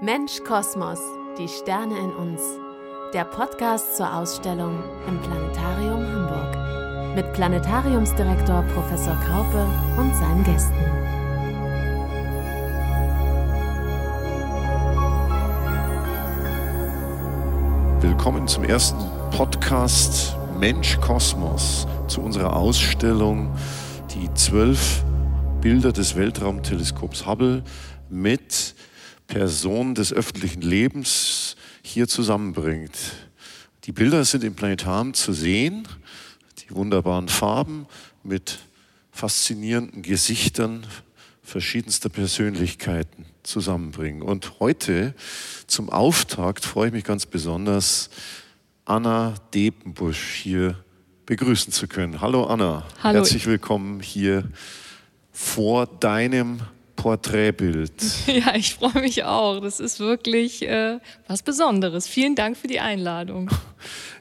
Mensch Kosmos, die Sterne in uns. Der Podcast zur Ausstellung im Planetarium Hamburg. Mit Planetariumsdirektor Professor Kraupe und seinen Gästen. Willkommen zum ersten Podcast Mensch Kosmos zu unserer Ausstellung Die zwölf Bilder des Weltraumteleskops Hubble mit Person des öffentlichen Lebens hier zusammenbringt. Die Bilder sind im Planetarium zu sehen, die wunderbaren Farben mit faszinierenden Gesichtern verschiedenster Persönlichkeiten zusammenbringen. Und heute zum Auftakt freue ich mich ganz besonders, Anna Depenbusch hier begrüßen zu können. Hallo Anna, Hallo. herzlich willkommen hier vor deinem Porträtbild. Ja, ich freue mich auch. Das ist wirklich äh, was Besonderes. Vielen Dank für die Einladung.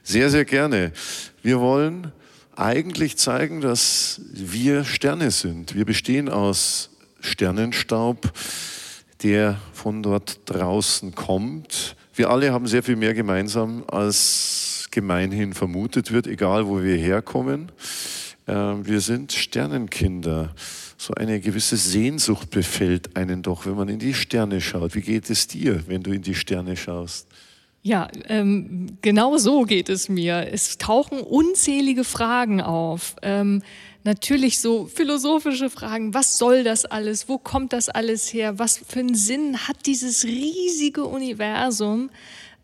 Sehr, sehr gerne. Wir wollen eigentlich zeigen, dass wir Sterne sind. Wir bestehen aus Sternenstaub, der von dort draußen kommt. Wir alle haben sehr viel mehr gemeinsam, als gemeinhin vermutet wird, egal wo wir herkommen. Ähm, wir sind Sternenkinder so eine gewisse Sehnsucht befällt einen doch, wenn man in die Sterne schaut. Wie geht es dir, wenn du in die Sterne schaust? Ja, ähm, genau so geht es mir. Es tauchen unzählige Fragen auf. Ähm, natürlich so philosophische Fragen. Was soll das alles? Wo kommt das alles her? Was für einen Sinn hat dieses riesige Universum?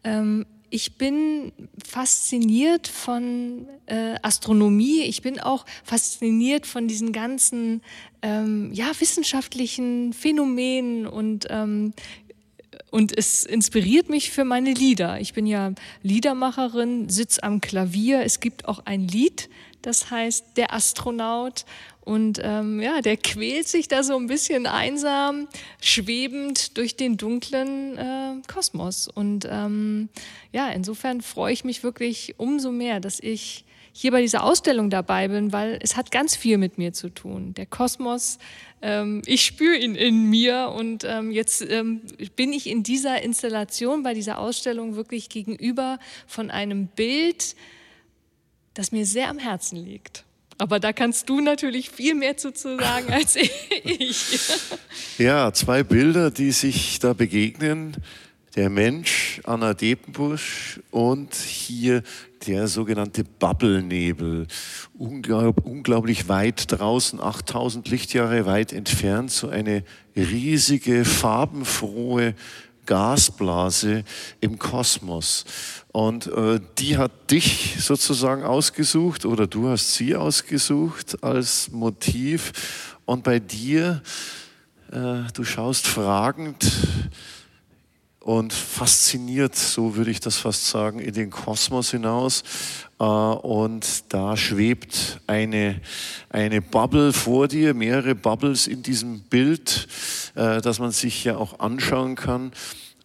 Ähm, ich bin fasziniert von äh, Astronomie. Ich bin auch fasziniert von diesen ganzen ähm, ja, wissenschaftlichen Phänomenen und ähm, und es inspiriert mich für meine Lieder. Ich bin ja Liedermacherin, sitze am Klavier. Es gibt auch ein Lied, das heißt Der Astronaut. Und ähm, ja, der quält sich da so ein bisschen einsam, schwebend durch den dunklen äh, Kosmos. Und ähm, ja, insofern freue ich mich wirklich umso mehr, dass ich hier bei dieser Ausstellung dabei bin, weil es hat ganz viel mit mir zu tun. Der Kosmos, ähm, ich spüre ihn in mir und ähm, jetzt ähm, bin ich in dieser Installation, bei dieser Ausstellung wirklich gegenüber von einem Bild, das mir sehr am Herzen liegt. Aber da kannst du natürlich viel mehr zu sagen als ich. Ja, zwei Bilder, die sich da begegnen. Der Mensch, Anna Depenbusch und hier der sogenannte Bubble-Nebel. Unglaub, unglaublich weit draußen, 8000 Lichtjahre weit entfernt, so eine riesige, farbenfrohe Gasblase im Kosmos. Und äh, die hat dich sozusagen ausgesucht oder du hast sie ausgesucht als Motiv. Und bei dir, äh, du schaust fragend und fasziniert, so würde ich das fast sagen, in den Kosmos hinaus. Äh, und da schwebt eine, eine Bubble vor dir, mehrere Bubbles in diesem Bild, äh, das man sich ja auch anschauen kann.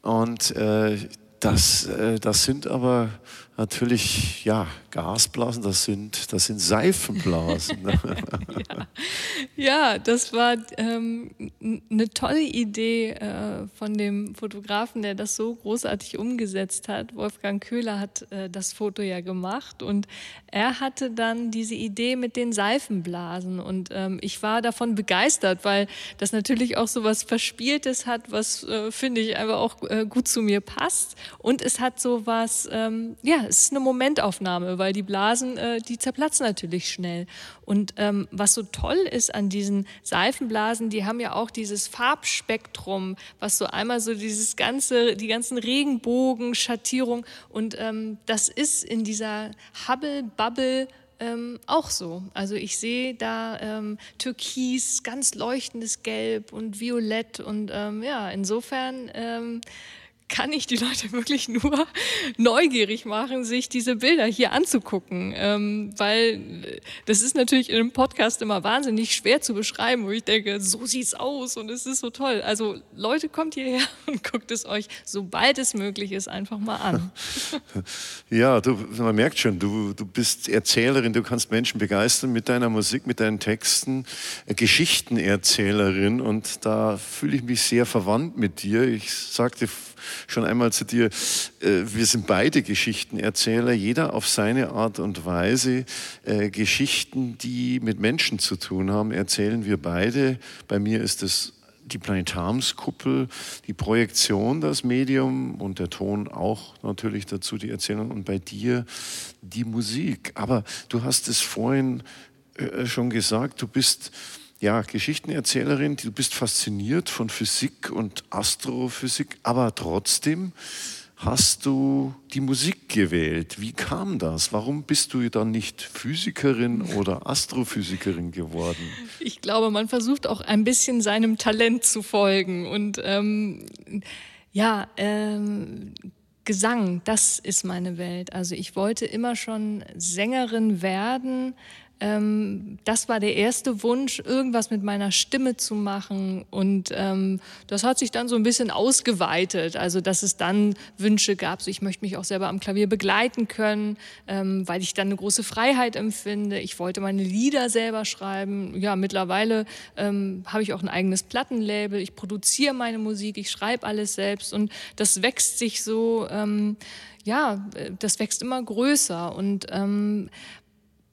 Und äh, das, das sind aber natürlich, ja, Gasblasen, das sind, das sind Seifenblasen. ja. ja. das war ähm, eine tolle Idee äh, von dem Fotografen, der das so großartig umgesetzt hat. Wolfgang Köhler hat äh, das Foto ja gemacht und er hatte dann diese Idee mit den Seifenblasen und ähm, ich war davon begeistert, weil das natürlich auch so was Verspieltes hat, was, äh, finde ich, einfach auch äh, gut zu mir passt und es hat so was, ähm, ja, es ist eine Momentaufnahme, weil die Blasen, äh, die zerplatzen natürlich schnell. Und ähm, was so toll ist an diesen Seifenblasen, die haben ja auch dieses Farbspektrum, was so einmal so dieses ganze, die ganzen Regenbogen, Schattierung und ähm, das ist in dieser Hubble-Bubble ähm, auch so. Also ich sehe da ähm, Türkis, ganz leuchtendes Gelb und Violett und ähm, ja, insofern ähm, kann ich die Leute wirklich nur neugierig machen, sich diese Bilder hier anzugucken, ähm, weil das ist natürlich in einem Podcast immer wahnsinnig schwer zu beschreiben, wo ich denke, so sieht's aus und es ist so toll. Also Leute, kommt hierher und guckt es euch, sobald es möglich ist, einfach mal an. Ja, du, man merkt schon, du, du bist Erzählerin, du kannst Menschen begeistern mit deiner Musik, mit deinen Texten, äh, Geschichtenerzählerin und da fühle ich mich sehr verwandt mit dir. Ich sagte schon einmal zu dir, äh, wir sind beide Geschichtenerzähler, jeder auf seine Art und Weise. Äh, Geschichten, die mit Menschen zu tun haben, erzählen wir beide. Bei mir ist es die Planetariumskuppel, die Projektion, das Medium und der Ton auch natürlich dazu, die Erzählung und bei dir die Musik. Aber du hast es vorhin äh, schon gesagt, du bist ja, Geschichtenerzählerin, du bist fasziniert von Physik und Astrophysik, aber trotzdem hast du die Musik gewählt. Wie kam das? Warum bist du dann nicht Physikerin oder Astrophysikerin geworden? Ich glaube, man versucht auch ein bisschen seinem Talent zu folgen. Und ähm, ja, ähm, Gesang, das ist meine Welt. Also ich wollte immer schon Sängerin werden, ähm, das war der erste Wunsch, irgendwas mit meiner Stimme zu machen. Und ähm, das hat sich dann so ein bisschen ausgeweitet. Also, dass es dann Wünsche gab, so ich möchte mich auch selber am Klavier begleiten können, ähm, weil ich dann eine große Freiheit empfinde. Ich wollte meine Lieder selber schreiben. Ja, mittlerweile ähm, habe ich auch ein eigenes Plattenlabel. Ich produziere meine Musik, ich schreibe alles selbst. Und das wächst sich so, ähm, ja, das wächst immer größer. Und ähm,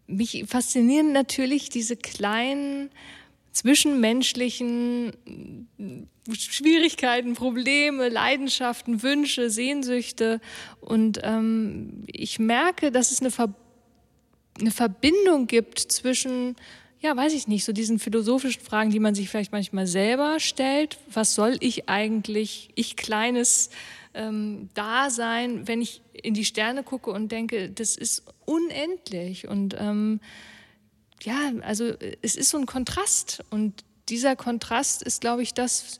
mich faszinieren natürlich diese kleinen zwischenmenschlichen Schwierigkeiten, Probleme, Leidenschaften, Wünsche, Sehnsüchte. Und ähm, ich merke, dass es eine, Ver eine Verbindung gibt zwischen, ja, weiß ich nicht, so diesen philosophischen Fragen, die man sich vielleicht manchmal selber stellt. Was soll ich eigentlich, ich kleines ähm, Dasein, wenn ich in die Sterne gucke und denke, das ist unendlich. Und ähm, ja, also es ist so ein Kontrast. Und dieser Kontrast ist, glaube ich, das,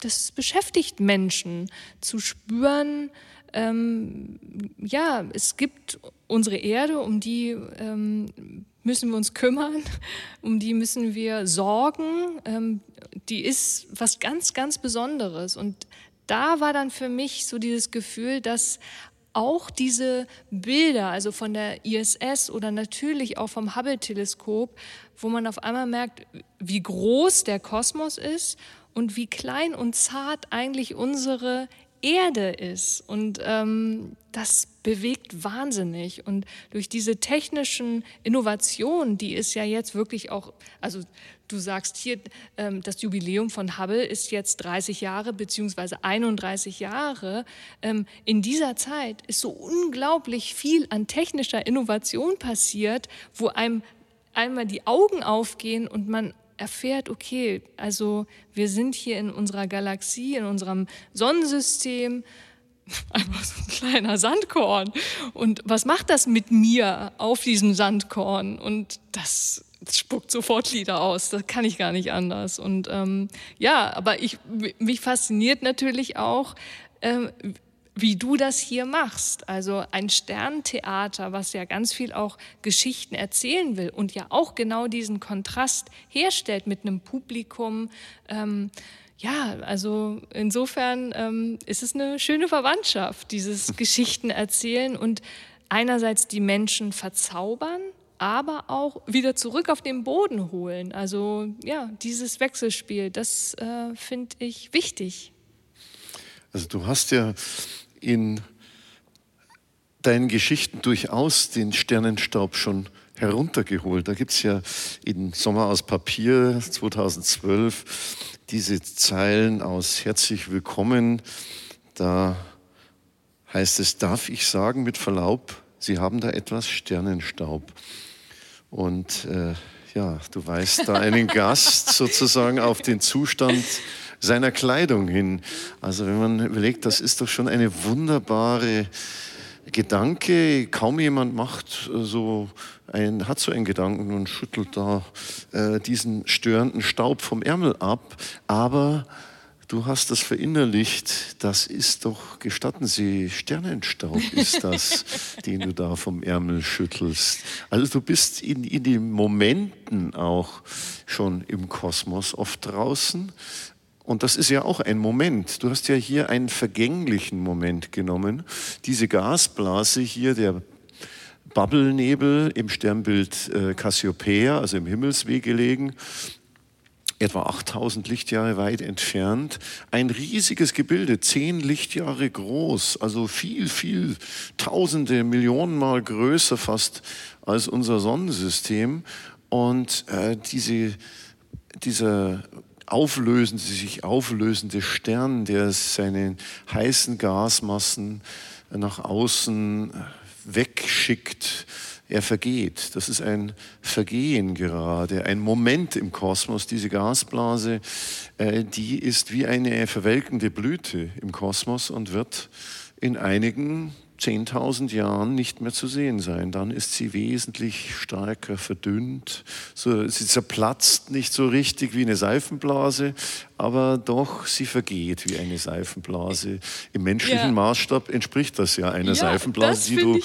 das beschäftigt Menschen zu spüren, ähm, ja, es gibt unsere Erde, um die ähm, müssen wir uns kümmern, um die müssen wir sorgen. Ähm, die ist was ganz, ganz Besonderes. Und da war dann für mich so dieses Gefühl, dass auch diese Bilder, also von der ISS oder natürlich auch vom Hubble-Teleskop, wo man auf einmal merkt, wie groß der Kosmos ist und wie klein und zart eigentlich unsere Erde ist. Und ähm, das bewegt wahnsinnig. Und durch diese technischen Innovationen, die ist ja jetzt wirklich auch, also du sagst hier, ähm, das Jubiläum von Hubble ist jetzt 30 Jahre beziehungsweise 31 Jahre. Ähm, in dieser Zeit ist so unglaublich viel an technischer Innovation passiert, wo einem einmal die Augen aufgehen und man erfährt, okay, also wir sind hier in unserer Galaxie, in unserem Sonnensystem, einfach so ein kleiner Sandkorn. Und was macht das mit mir auf diesem Sandkorn? Und das, das spuckt sofort Lieder aus. Das kann ich gar nicht anders. Und ähm, ja, aber ich, mich fasziniert natürlich auch, ähm, wie du das hier machst. Also ein Sterntheater, was ja ganz viel auch Geschichten erzählen will und ja auch genau diesen Kontrast herstellt mit einem Publikum. Ähm, ja, also insofern ähm, ist es eine schöne Verwandtschaft, dieses Geschichten erzählen und einerseits die Menschen verzaubern, aber auch wieder zurück auf den Boden holen. Also ja, dieses Wechselspiel, das äh, finde ich wichtig. Also du hast ja in deinen Geschichten durchaus den Sternenstaub schon heruntergeholt. Da gibt es ja in Sommer aus Papier 2012 diese Zeilen aus Herzlich Willkommen. Da heißt es, darf ich sagen mit Verlaub, Sie haben da etwas Sternenstaub. Und äh, ja, du weist da einen Gast sozusagen auf den Zustand seiner Kleidung hin. Also wenn man überlegt, das ist doch schon eine wunderbare Gedanke. Kaum jemand macht äh, so ein, hat so einen Gedanken und schüttelt da äh, diesen störenden Staub vom Ärmel ab. Aber du hast das verinnerlicht, das ist doch, gestatten Sie, Sternenstaub ist das, den du da vom Ärmel schüttelst. Also du bist in, in den Momenten auch schon im Kosmos oft draußen, und das ist ja auch ein Moment. Du hast ja hier einen vergänglichen Moment genommen. Diese Gasblase hier, der Bubble-Nebel im Sternbild äh, Cassiopeia, also im Himmelsweg gelegen, etwa 8000 Lichtjahre weit entfernt, ein riesiges Gebilde, zehn Lichtjahre groß, also viel, viel, tausende, Millionenmal größer fast als unser Sonnensystem. Und äh, diese, dieser auflösende, sich auflösende Stern, der seine heißen Gasmassen nach außen wegschickt, er vergeht. Das ist ein Vergehen gerade, ein Moment im Kosmos. Diese Gasblase, äh, die ist wie eine verwelkende Blüte im Kosmos und wird in einigen 10.000 Jahren nicht mehr zu sehen sein. Dann ist sie wesentlich stärker verdünnt. So, sie zerplatzt nicht so richtig wie eine Seifenblase, aber doch, sie vergeht wie eine Seifenblase. Im menschlichen ja. Maßstab entspricht das ja einer ja, Seifenblase, die du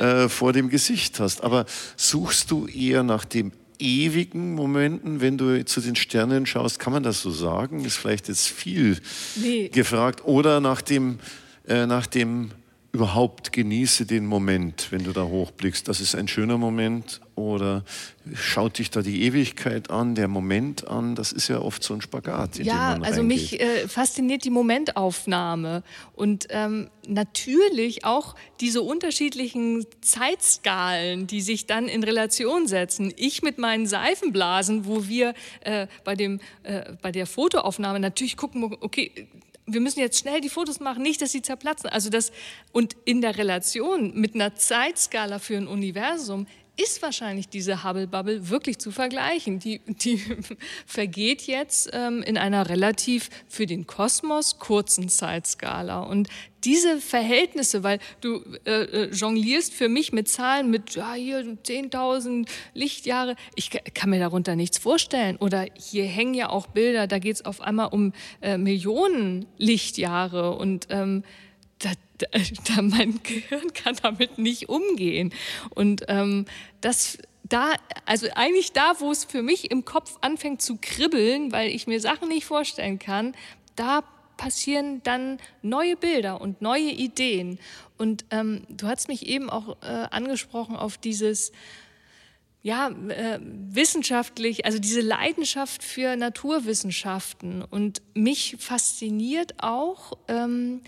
äh, vor dem Gesicht hast. Aber suchst du eher nach dem ewigen Momenten, wenn du zu den Sternen schaust, kann man das so sagen? Ist vielleicht jetzt viel nee. gefragt. Oder nach dem, äh, nach dem überhaupt genieße den Moment, wenn du da hochblickst. Das ist ein schöner Moment oder schaut dich da die Ewigkeit an, der Moment an. Das ist ja oft so ein Spagat. ja, also mich äh, fasziniert die Momentaufnahme und ähm, natürlich auch diese unterschiedlichen Zeitskalen, die sich dann in Relation setzen. Ich mit meinen Seifenblasen, wo wir äh, bei, dem, äh, bei der Fotoaufnahme natürlich gucken, okay, wir müssen jetzt schnell die Fotos machen, nicht, dass sie zerplatzen. Also das, und in der Relation mit einer Zeitskala für ein Universum ist wahrscheinlich diese Hubble-Bubble wirklich zu vergleichen. Die, die vergeht jetzt ähm, in einer relativ für den Kosmos kurzen Zeitskala. Und diese Verhältnisse, weil du äh, äh jonglierst für mich mit Zahlen mit ja, hier 10.000 Lichtjahre, ich kann mir darunter nichts vorstellen. Oder hier hängen ja auch Bilder, da geht es auf einmal um äh, Millionen Lichtjahre und ähm, da, da, mein Gehirn kann damit nicht umgehen. Und ähm, das da, also eigentlich da, wo es für mich im Kopf anfängt zu kribbeln, weil ich mir Sachen nicht vorstellen kann, da passieren dann neue Bilder und neue Ideen. Und ähm, du hast mich eben auch äh, angesprochen auf dieses, ja, äh, wissenschaftlich, also diese Leidenschaft für Naturwissenschaften. Und mich fasziniert auch, ähm,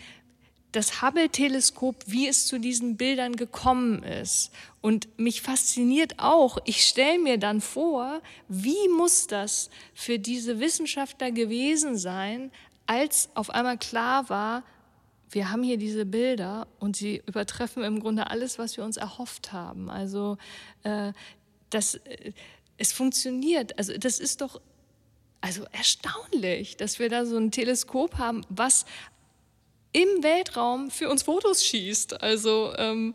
das Hubble-Teleskop, wie es zu diesen Bildern gekommen ist. Und mich fasziniert auch, ich stelle mir dann vor, wie muss das für diese Wissenschaftler gewesen sein, als auf einmal klar war, wir haben hier diese Bilder und sie übertreffen im Grunde alles, was wir uns erhofft haben. Also äh, das, äh, es funktioniert. Also das ist doch also erstaunlich, dass wir da so ein Teleskop haben, was im Weltraum für uns Fotos schießt. Also, ähm,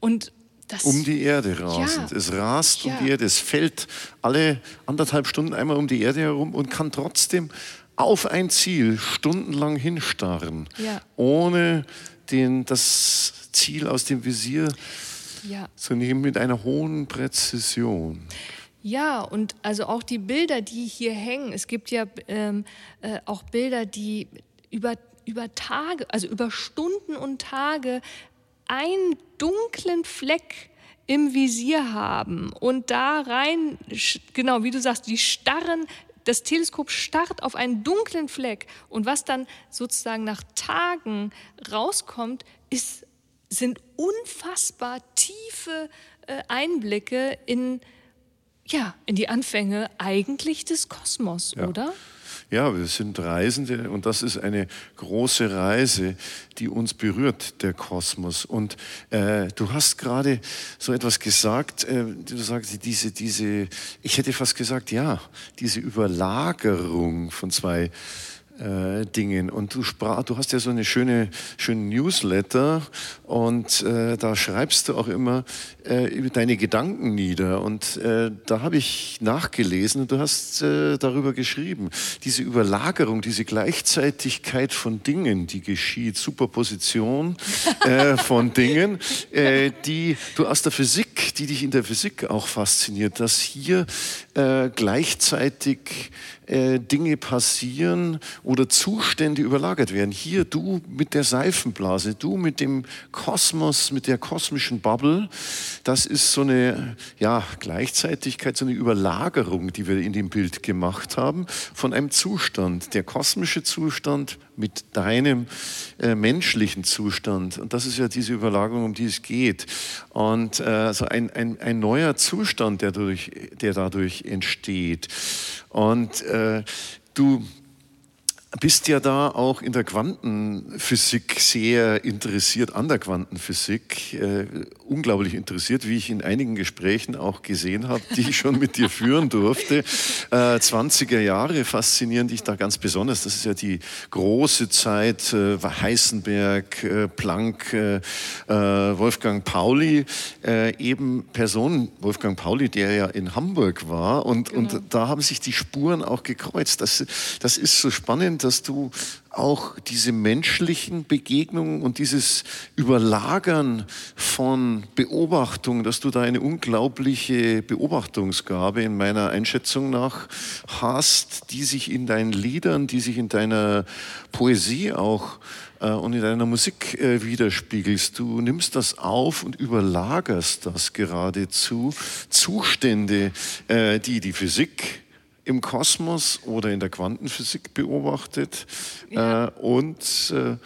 und das, um die Erde rasend. Ja, es rast ja. um die Erde, es fällt alle anderthalb Stunden einmal um die Erde herum und kann trotzdem auf ein Ziel stundenlang hinstarren, ja. ohne den, das Ziel aus dem Visier zu nehmen mit einer hohen Präzision. Ja, und also auch die Bilder, die hier hängen. Es gibt ja ähm, äh, auch Bilder, die über über Tage, also über Stunden und Tage einen dunklen Fleck im Visier haben und da rein, genau wie du sagst, die starren, das Teleskop starrt auf einen dunklen Fleck und was dann sozusagen nach Tagen rauskommt, ist, sind unfassbar tiefe äh, Einblicke in, ja, in die Anfänge eigentlich des Kosmos, ja. oder? Ja, wir sind Reisende und das ist eine große Reise, die uns berührt, der Kosmos. Und äh, du hast gerade so etwas gesagt, äh, du sagst, diese, diese, ich hätte fast gesagt, ja, diese Überlagerung von zwei äh, Dingen. Und du, sprach, du hast ja so eine schöne, schöne Newsletter und äh, da schreibst du auch immer äh, deine Gedanken nieder. Und äh, da habe ich nachgelesen und du hast äh, darüber geschrieben. Diese Überlagerung, diese Gleichzeitigkeit von Dingen, die geschieht, Superposition äh, von Dingen, die du aus der Physik die dich in der Physik auch fasziniert, dass hier gleichzeitig äh, Dinge passieren oder Zustände überlagert werden. Hier du mit der Seifenblase, du mit dem Kosmos, mit der kosmischen Bubble, das ist so eine ja, Gleichzeitigkeit, so eine Überlagerung, die wir in dem Bild gemacht haben, von einem Zustand. Der kosmische Zustand mit deinem äh, menschlichen Zustand. Und das ist ja diese Überlagerung, um die es geht. Und äh, also ein, ein, ein neuer Zustand, der, durch, der dadurch entsteht. Und äh, du bist ja da auch in der Quantenphysik sehr interessiert, an der Quantenphysik, äh, unglaublich interessiert, wie ich in einigen Gesprächen auch gesehen habe, die ich schon mit dir führen durfte. Äh, 20er Jahre faszinieren dich da ganz besonders. Das ist ja die große Zeit, äh, Heisenberg, äh, Planck, äh, äh, Wolfgang Pauli, eben Personen, Wolfgang Pauli, der ja in Hamburg war und, genau. und da haben sich die Spuren auch gekreuzt. Das, das ist so spannend dass du auch diese menschlichen Begegnungen und dieses Überlagern von Beobachtung, dass du da eine unglaubliche Beobachtungsgabe in meiner Einschätzung nach hast, die sich in deinen Liedern, die sich in deiner Poesie auch äh, und in deiner Musik äh, widerspiegelst. Du nimmst das auf und überlagerst das geradezu. Zustände, äh, die die Physik im Kosmos oder in der Quantenphysik beobachtet ja. äh, und äh,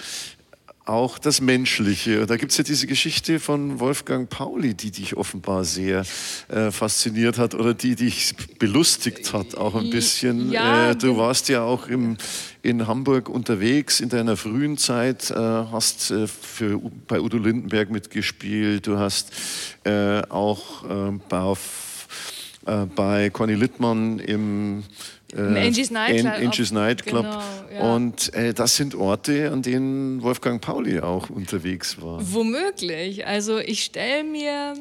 auch das Menschliche. Da gibt es ja diese Geschichte von Wolfgang Pauli, die dich offenbar sehr äh, fasziniert hat oder die dich belustigt hat, auch ein bisschen. Ja, äh, du warst ja auch im, in Hamburg unterwegs in deiner frühen Zeit, äh, hast äh, für, bei Udo Lindenberg mitgespielt, du hast äh, auch äh, bei äh, bei Conny Littmann im äh, Angie's Night Club. Angie's Night Club. Genau, ja. Und äh, das sind Orte, an denen Wolfgang Pauli auch unterwegs war. Womöglich. Also ich stelle mir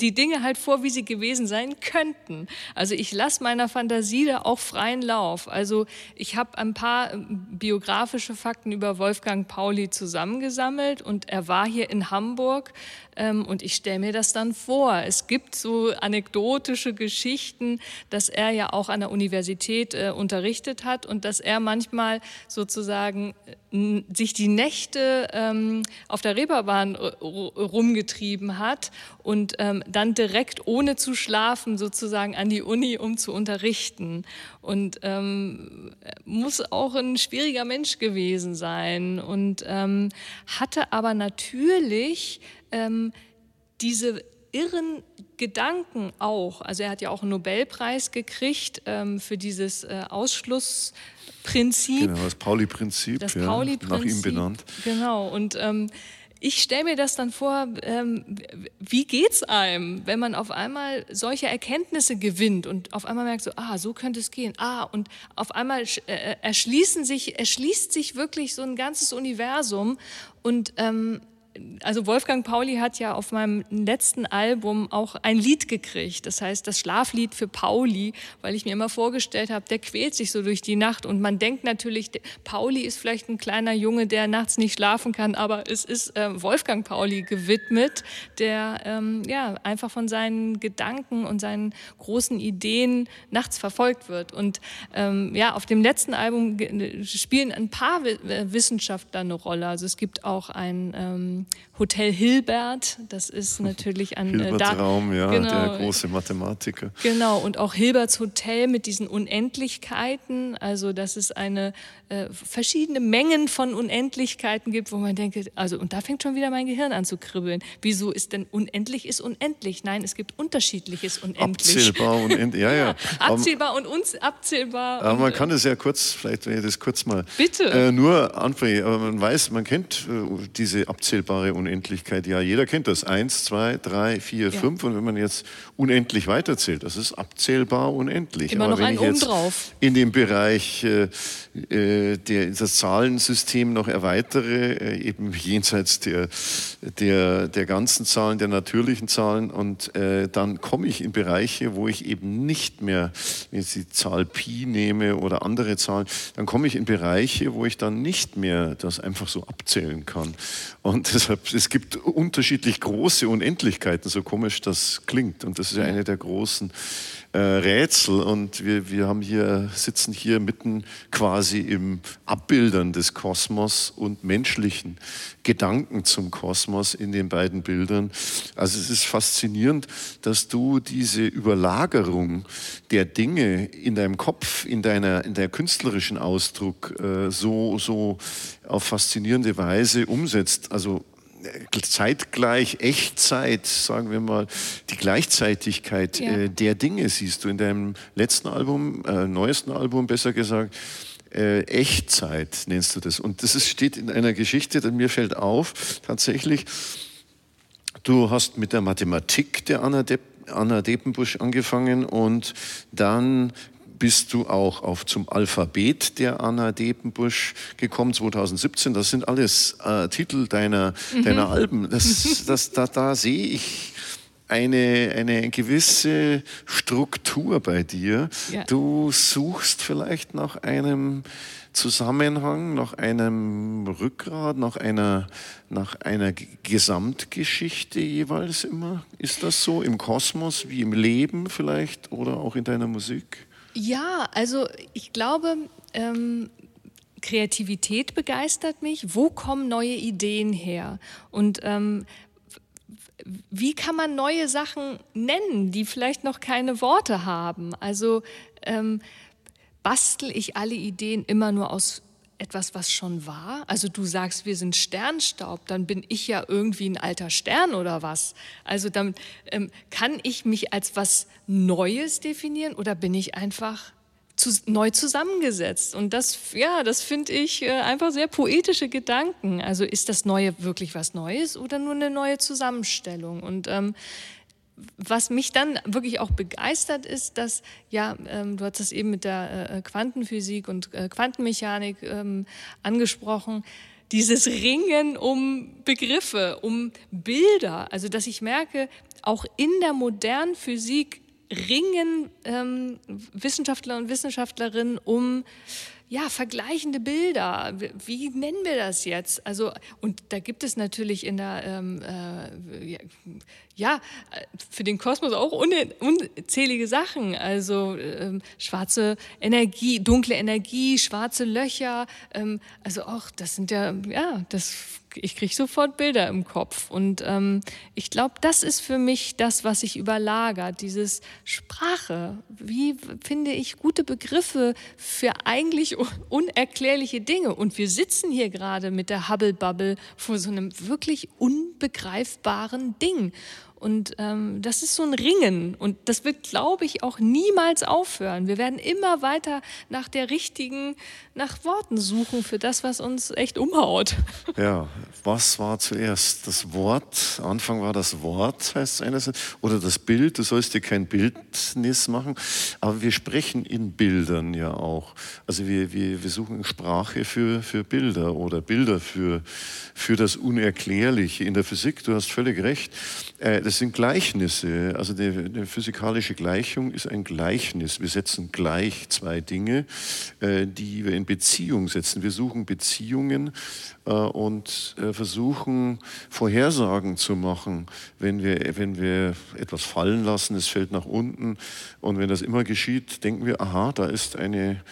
die Dinge halt vor, wie sie gewesen sein könnten. Also ich lasse meiner Fantasie da auch freien Lauf. Also ich habe ein paar ähm, biografische Fakten über Wolfgang Pauli zusammengesammelt und er war hier in Hamburg und ich stelle mir das dann vor. Es gibt so anekdotische Geschichten, dass er ja auch an der Universität äh, unterrichtet hat und dass er manchmal sozusagen äh, sich die Nächte ähm, auf der Reeperbahn rumgetrieben hat und ähm, dann direkt ohne zu schlafen sozusagen an die Uni, um zu unterrichten. Und ähm, muss auch ein schwieriger Mensch gewesen sein und ähm, hatte aber natürlich ähm, diese irren Gedanken auch. Also er hat ja auch einen Nobelpreis gekriegt ähm, für dieses äh, Ausschlussprinzip. Genau, das Pauli-Prinzip, das ja, Pauli nach ihm benannt. Genau, und ähm, ich stelle mir das dann vor, ähm, wie es einem, wenn man auf einmal solche Erkenntnisse gewinnt und auf einmal merkt so, ah, so könnte es gehen, ah, und auf einmal äh, erschließen sich, erschließt sich wirklich so ein ganzes Universum und ähm, also Wolfgang Pauli hat ja auf meinem letzten Album auch ein Lied gekriegt. Das heißt, das Schlaflied für Pauli, weil ich mir immer vorgestellt habe, der quält sich so durch die Nacht. Und man denkt natürlich, Pauli ist vielleicht ein kleiner Junge, der nachts nicht schlafen kann, aber es ist äh, Wolfgang Pauli gewidmet, der ähm, ja einfach von seinen Gedanken und seinen großen Ideen nachts verfolgt wird. Und ähm, ja, auf dem letzten Album spielen ein paar Wissenschaftler eine Rolle. Also es gibt auch ein ähm, Hotel Hilbert, das ist natürlich ein äh, Hilberts Raum, ja, genau, der große Mathematiker. Genau, und auch Hilberts Hotel mit diesen Unendlichkeiten, also dass es eine äh, verschiedene Mengen von Unendlichkeiten gibt, wo man denkt, also und da fängt schon wieder mein Gehirn an zu kribbeln. Wieso ist denn unendlich ist unendlich? Nein, es gibt unterschiedliches unendlich. Abzählbar unendlich, ja, ja. ja abzählbar und uns abzählbar. Aber man kann es ja kurz, vielleicht wenn ich das kurz mal Bitte. Äh, nur anfangen, aber man weiß, man kennt äh, diese abzählbare Unendlichkeit, ja, jeder kennt das. Eins, zwei, drei, vier, ja. fünf und wenn man jetzt unendlich weiterzählt, das ist abzählbar unendlich. Immer aber noch ein oben drauf. In dem Bereich äh, äh, der, das Zahlensystem noch erweitere, äh, eben jenseits der, der, der ganzen Zahlen, der natürlichen Zahlen. Und äh, dann komme ich in Bereiche, wo ich eben nicht mehr, wenn ich die Zahl Pi nehme oder andere Zahlen, dann komme ich in Bereiche, wo ich dann nicht mehr das einfach so abzählen kann. Und das deshalb, es gibt unterschiedlich große Unendlichkeiten, so komisch das klingt. Und das ist ja eine der großen äh, Rätsel. Und wir, wir haben hier, sitzen hier mitten quasi im Abbildern des Kosmos und menschlichen Gedanken zum Kosmos in den beiden Bildern. Also es ist faszinierend, dass du diese Überlagerung der Dinge in deinem Kopf, in deiner, in der künstlerischen Ausdruck äh, so, so auf faszinierende Weise umsetzt. Also zeitgleich, Echtzeit, sagen wir mal, die Gleichzeitigkeit ja. äh, der Dinge siehst du in deinem letzten Album, äh, neuesten Album besser gesagt. Äh, Echtzeit nennst du das. Und das ist, steht in einer Geschichte, denn mir fällt auf, tatsächlich, du hast mit der Mathematik der Anna, Depp, Anna Depenbusch angefangen und dann bist du auch auf zum Alphabet der Anna Depenbusch gekommen 2017. Das sind alles äh, Titel deiner, mhm. deiner Alben. Das, das, da, da sehe ich eine, eine gewisse Struktur bei dir. Ja. Du suchst vielleicht nach einem Zusammenhang, nach einem Rückgrat, nach einer, nach einer Gesamtgeschichte jeweils immer. Ist das so im Kosmos wie im Leben vielleicht oder auch in deiner Musik? Ja, also ich glaube, ähm, Kreativität begeistert mich. Wo kommen neue Ideen her? Und ähm, wie kann man neue Sachen nennen, die vielleicht noch keine Worte haben? Also ähm, bastel ich alle Ideen immer nur aus etwas, was schon war? Also du sagst, wir sind Sternstaub, dann bin ich ja irgendwie ein alter Stern oder was? Also dann ähm, kann ich mich als was Neues definieren oder bin ich einfach zu, neu zusammengesetzt? Und das, ja, das finde ich äh, einfach sehr poetische Gedanken. Also ist das Neue wirklich was Neues oder nur eine neue Zusammenstellung? Und ähm, was mich dann wirklich auch begeistert ist, dass, ja, ähm, du hast das eben mit der äh, Quantenphysik und äh, Quantenmechanik ähm, angesprochen, dieses Ringen um Begriffe, um Bilder, also dass ich merke, auch in der modernen Physik ringen ähm, Wissenschaftler und Wissenschaftlerinnen um ja, vergleichende Bilder. Wie nennen wir das jetzt? Also, und da gibt es natürlich in der, ähm, äh, ja, für den Kosmos auch unzählige Sachen. Also ähm, schwarze Energie, dunkle Energie, schwarze Löcher. Ähm, also auch, das sind ja, ja, das ich kriege sofort Bilder im Kopf. Und ähm, ich glaube, das ist für mich das, was sich überlagert, dieses Sprache. Wie finde ich gute Begriffe für eigentlich unerklärliche Dinge? Und wir sitzen hier gerade mit der Hubble-Bubble vor so einem wirklich unbegreifbaren Ding. Und ähm, das ist so ein Ringen. Und das wird, glaube ich, auch niemals aufhören. Wir werden immer weiter nach der richtigen, nach Worten suchen für das, was uns echt umhaut. Ja, was war zuerst? Das Wort, Anfang war das Wort, heißt es einerseits, oder das Bild. Du sollst dir kein Bildnis machen. Aber wir sprechen in Bildern ja auch. Also wir, wir, wir suchen Sprache für, für Bilder oder Bilder für, für das Unerklärliche. In der Physik, du hast völlig recht, äh, das sind Gleichnisse. Also eine physikalische Gleichung ist ein Gleichnis. Wir setzen gleich zwei Dinge, äh, die wir in Beziehung setzen. Wir suchen Beziehungen äh, und versuchen Vorhersagen zu machen. Wenn wir, wenn wir etwas fallen lassen, es fällt nach unten. Und wenn das immer geschieht, denken wir, aha, da ist eine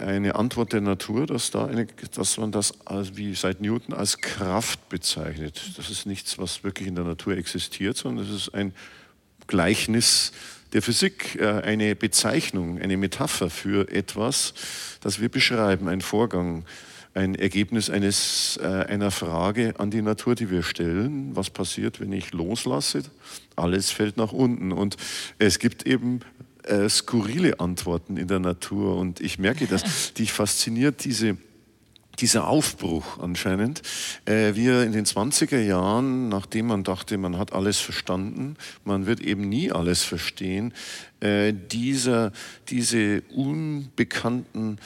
eine Antwort der Natur, dass, da eine, dass man das als, wie seit Newton als Kraft bezeichnet. Das ist nichts, was wirklich in der Natur existiert, sondern es ist ein Gleichnis der Physik, äh, eine Bezeichnung, eine Metapher für etwas, das wir beschreiben, ein Vorgang, ein Ergebnis eines, äh, einer Frage an die Natur, die wir stellen. Was passiert, wenn ich loslasse? Alles fällt nach unten. Und es gibt eben äh, skurrile Antworten in der Natur. Und ich merke, dass dich fasziniert diese dieser Aufbruch anscheinend, äh, wie er in den 20er Jahren, nachdem man dachte, man hat alles verstanden, man wird eben nie alles verstehen, äh, dieser, diese unbekannten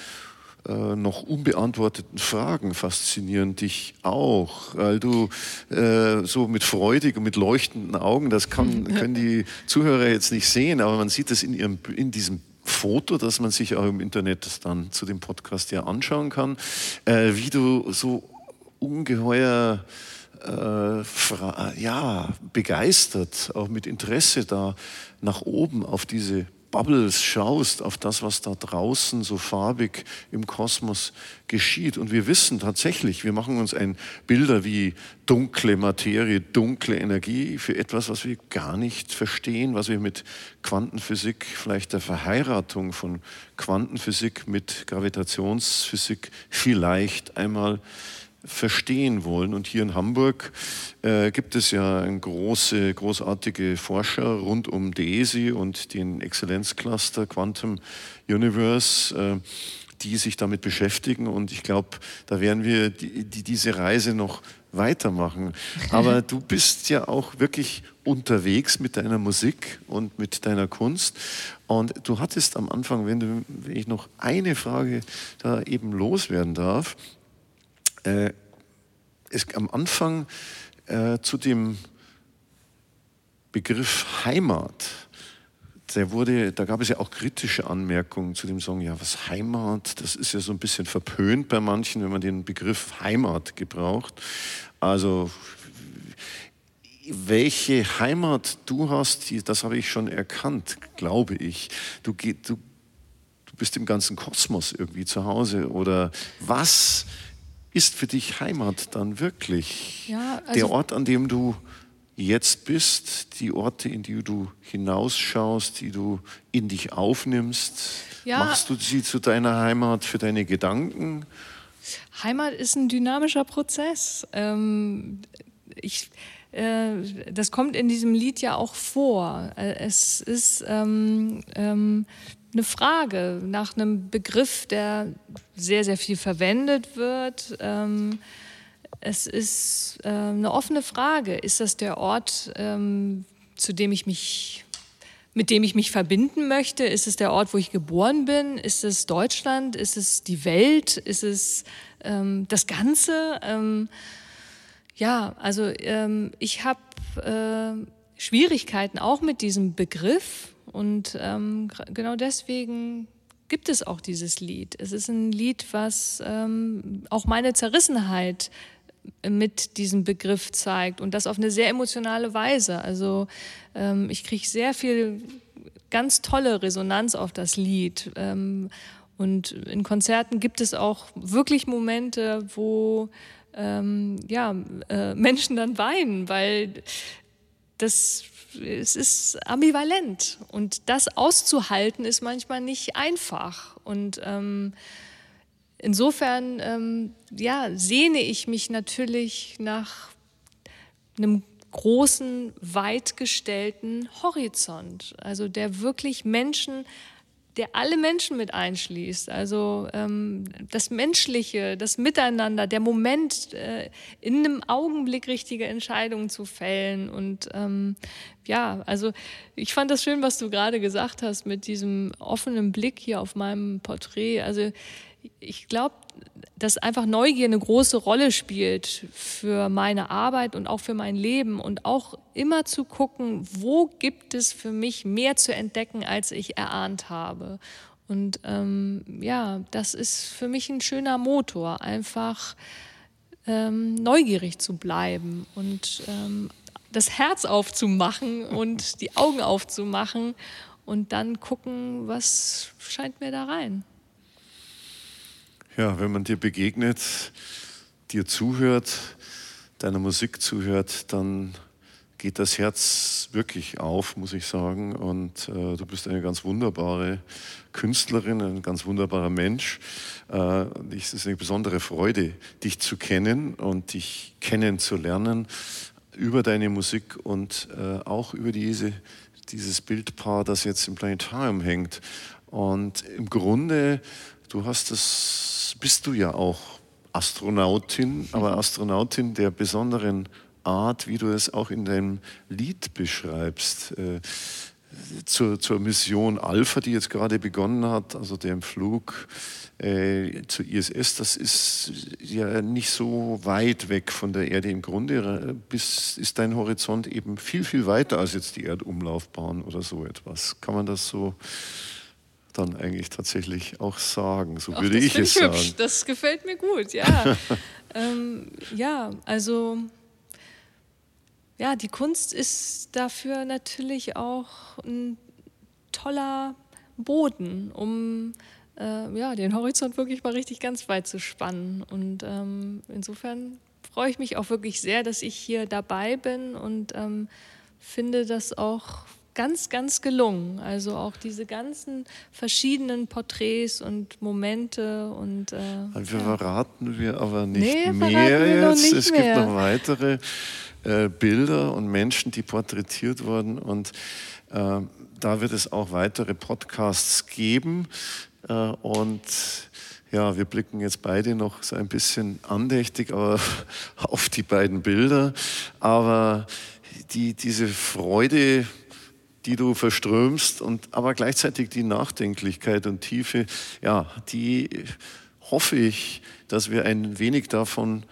äh, noch unbeantworteten Fragen faszinieren dich auch, weil du äh, so mit freudig und mit leuchtenden Augen, das kann, können die Zuhörer jetzt nicht sehen, aber man sieht es in, ihrem, in diesem Foto, das man sich auch im Internet dann zu dem Podcast ja anschauen kann, äh, wie du so ungeheuer äh, ja, begeistert, auch mit Interesse da nach oben auf diese Bubbles schaust, auf das, was da draußen so farbig im Kosmos geschieht. Und wir wissen tatsächlich, wir machen uns ein Bilder wie dunkle Materie, dunkle Energie für etwas, was wir gar nicht verstehen, was wir mit Quantenphysik, vielleicht der Verheiratung von Quantenphysik mit Gravitationsphysik vielleicht einmal verstehen wollen. Und hier in Hamburg äh, gibt es ja große, großartige Forscher rund um DESI und den Exzellenzcluster Quantum Universe. Äh, die sich damit beschäftigen und ich glaube, da werden wir die, die, diese Reise noch weitermachen. Aber du bist ja auch wirklich unterwegs mit deiner Musik und mit deiner Kunst. Und du hattest am Anfang, wenn, du, wenn ich noch eine Frage da eben loswerden darf, äh, es am Anfang äh, zu dem Begriff Heimat, der wurde, da gab es ja auch kritische Anmerkungen zu dem Song, ja, was Heimat, das ist ja so ein bisschen verpönt bei manchen, wenn man den Begriff Heimat gebraucht. Also welche Heimat du hast, das habe ich schon erkannt, glaube ich. Du, du, du bist im ganzen Kosmos irgendwie zu Hause. Oder was ist für dich Heimat dann wirklich? Ja, also Der Ort, an dem du jetzt bist, die Orte, in die du hinausschaust, die du in dich aufnimmst. Ja, Machst du sie zu deiner Heimat für deine Gedanken? Heimat ist ein dynamischer Prozess. Ähm, ich, äh, das kommt in diesem Lied ja auch vor. Äh, es ist ähm, ähm, eine Frage nach einem Begriff, der sehr, sehr viel verwendet wird. Ähm, es ist äh, eine offene Frage. Ist das der Ort, ähm, zu dem ich mich, mit dem ich mich verbinden möchte? Ist es der Ort, wo ich geboren bin? Ist es Deutschland? Ist es die Welt? Ist es ähm, das Ganze? Ähm, ja, also ähm, ich habe äh, Schwierigkeiten auch mit diesem Begriff und ähm, genau deswegen gibt es auch dieses Lied. Es ist ein Lied, was ähm, auch meine Zerrissenheit mit diesem Begriff zeigt und das auf eine sehr emotionale Weise. Also ähm, ich kriege sehr viel ganz tolle Resonanz auf das Lied. Ähm, und in Konzerten gibt es auch wirklich Momente, wo ähm, ja, äh, Menschen dann weinen, weil das es ist ambivalent und das auszuhalten ist manchmal nicht einfach. Und ähm, insofern ähm, ja, sehne ich mich natürlich nach einem großen, weit gestellten Horizont, also der wirklich Menschen der alle Menschen mit einschließt. Also ähm, das Menschliche, das Miteinander, der Moment, äh, in einem Augenblick richtige Entscheidungen zu fällen. Und ähm, ja, also ich fand das schön, was du gerade gesagt hast mit diesem offenen Blick hier auf meinem Porträt. Also ich glaube, dass einfach Neugier eine große Rolle spielt für meine Arbeit und auch für mein Leben und auch immer zu gucken, wo gibt es für mich mehr zu entdecken, als ich erahnt habe. Und ähm, ja, das ist für mich ein schöner Motor, einfach ähm, neugierig zu bleiben und ähm, das Herz aufzumachen und die Augen aufzumachen und dann gucken, was scheint mir da rein. Ja, wenn man dir begegnet, dir zuhört, deiner Musik zuhört, dann geht das Herz wirklich auf, muss ich sagen. Und äh, du bist eine ganz wunderbare Künstlerin, ein ganz wunderbarer Mensch. Äh, es ist eine besondere Freude, dich zu kennen und dich kennenzulernen über deine Musik und äh, auch über diese, dieses Bildpaar, das jetzt im Planetarium hängt. Und im Grunde, du hast es bist du ja auch Astronautin, aber mhm. Astronautin der besonderen Art, wie du es auch in deinem Lied beschreibst. Äh, zur, zur Mission Alpha, die jetzt gerade begonnen hat, also dem Flug äh, zur ISS, das ist ja nicht so weit weg von der Erde. Im Grunde äh, bis, ist dein Horizont eben viel, viel weiter als jetzt die Erdumlaufbahn oder so etwas. Kann man das so dann eigentlich tatsächlich auch sagen. So Ach, würde ich es sagen. Das gefällt mir gut, ja. ähm, ja, also ja, die Kunst ist dafür natürlich auch ein toller Boden, um äh, ja, den Horizont wirklich mal richtig ganz weit zu spannen. Und ähm, insofern freue ich mich auch wirklich sehr, dass ich hier dabei bin und ähm, finde das auch ganz, ganz gelungen. Also auch diese ganzen verschiedenen Porträts und Momente und äh, wir ja. verraten wir aber nicht nee, mehr jetzt. Nicht es mehr. gibt noch weitere äh, Bilder und Menschen, die porträtiert wurden und äh, da wird es auch weitere Podcasts geben äh, und ja, wir blicken jetzt beide noch so ein bisschen andächtig auf die beiden Bilder, aber die, diese Freude, die du verströmst und aber gleichzeitig die Nachdenklichkeit und Tiefe, ja, die hoffe ich, dass wir ein wenig davon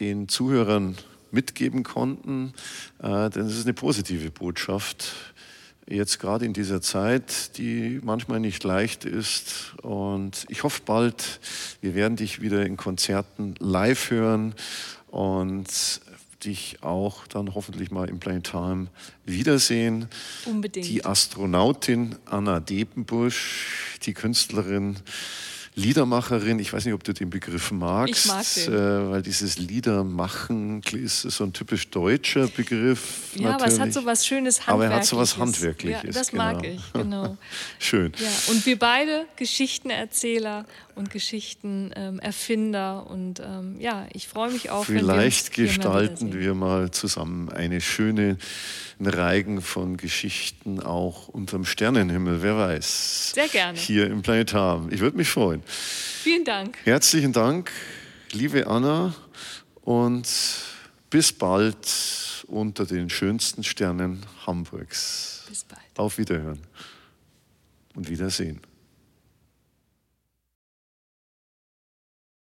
den Zuhörern mitgeben konnten, äh, denn es ist eine positive Botschaft. Jetzt gerade in dieser Zeit, die manchmal nicht leicht ist. Und ich hoffe bald, wir werden dich wieder in Konzerten live hören. Und dich auch dann hoffentlich mal im Planetarium wiedersehen. Unbedingt. Die Astronautin Anna Depenbusch, die Künstlerin Liedermacherin, ich weiß nicht, ob du den Begriff magst, ich mag den. Äh, weil dieses Liedermachen ist so ein typisch deutscher Begriff. Ja, natürlich. aber es hat so was Schönes Handwerkliches. Aber er hat so was Handwerkliches. Ja, das genau. mag ich, genau. Schön. Ja, und wir beide Geschichtenerzähler und Geschichtenerfinder ähm, und ähm, ja, ich freue mich auch. Vielleicht gestalten wir mal zusammen eine schöne Reigen von Geschichten auch unterm Sternenhimmel, wer weiß. Sehr gerne. Hier im Planetarium. Ich würde mich freuen. Vielen Dank. Herzlichen Dank, liebe Anna, und bis bald unter den schönsten Sternen Hamburgs. Bis bald. Auf Wiederhören und Wiedersehen.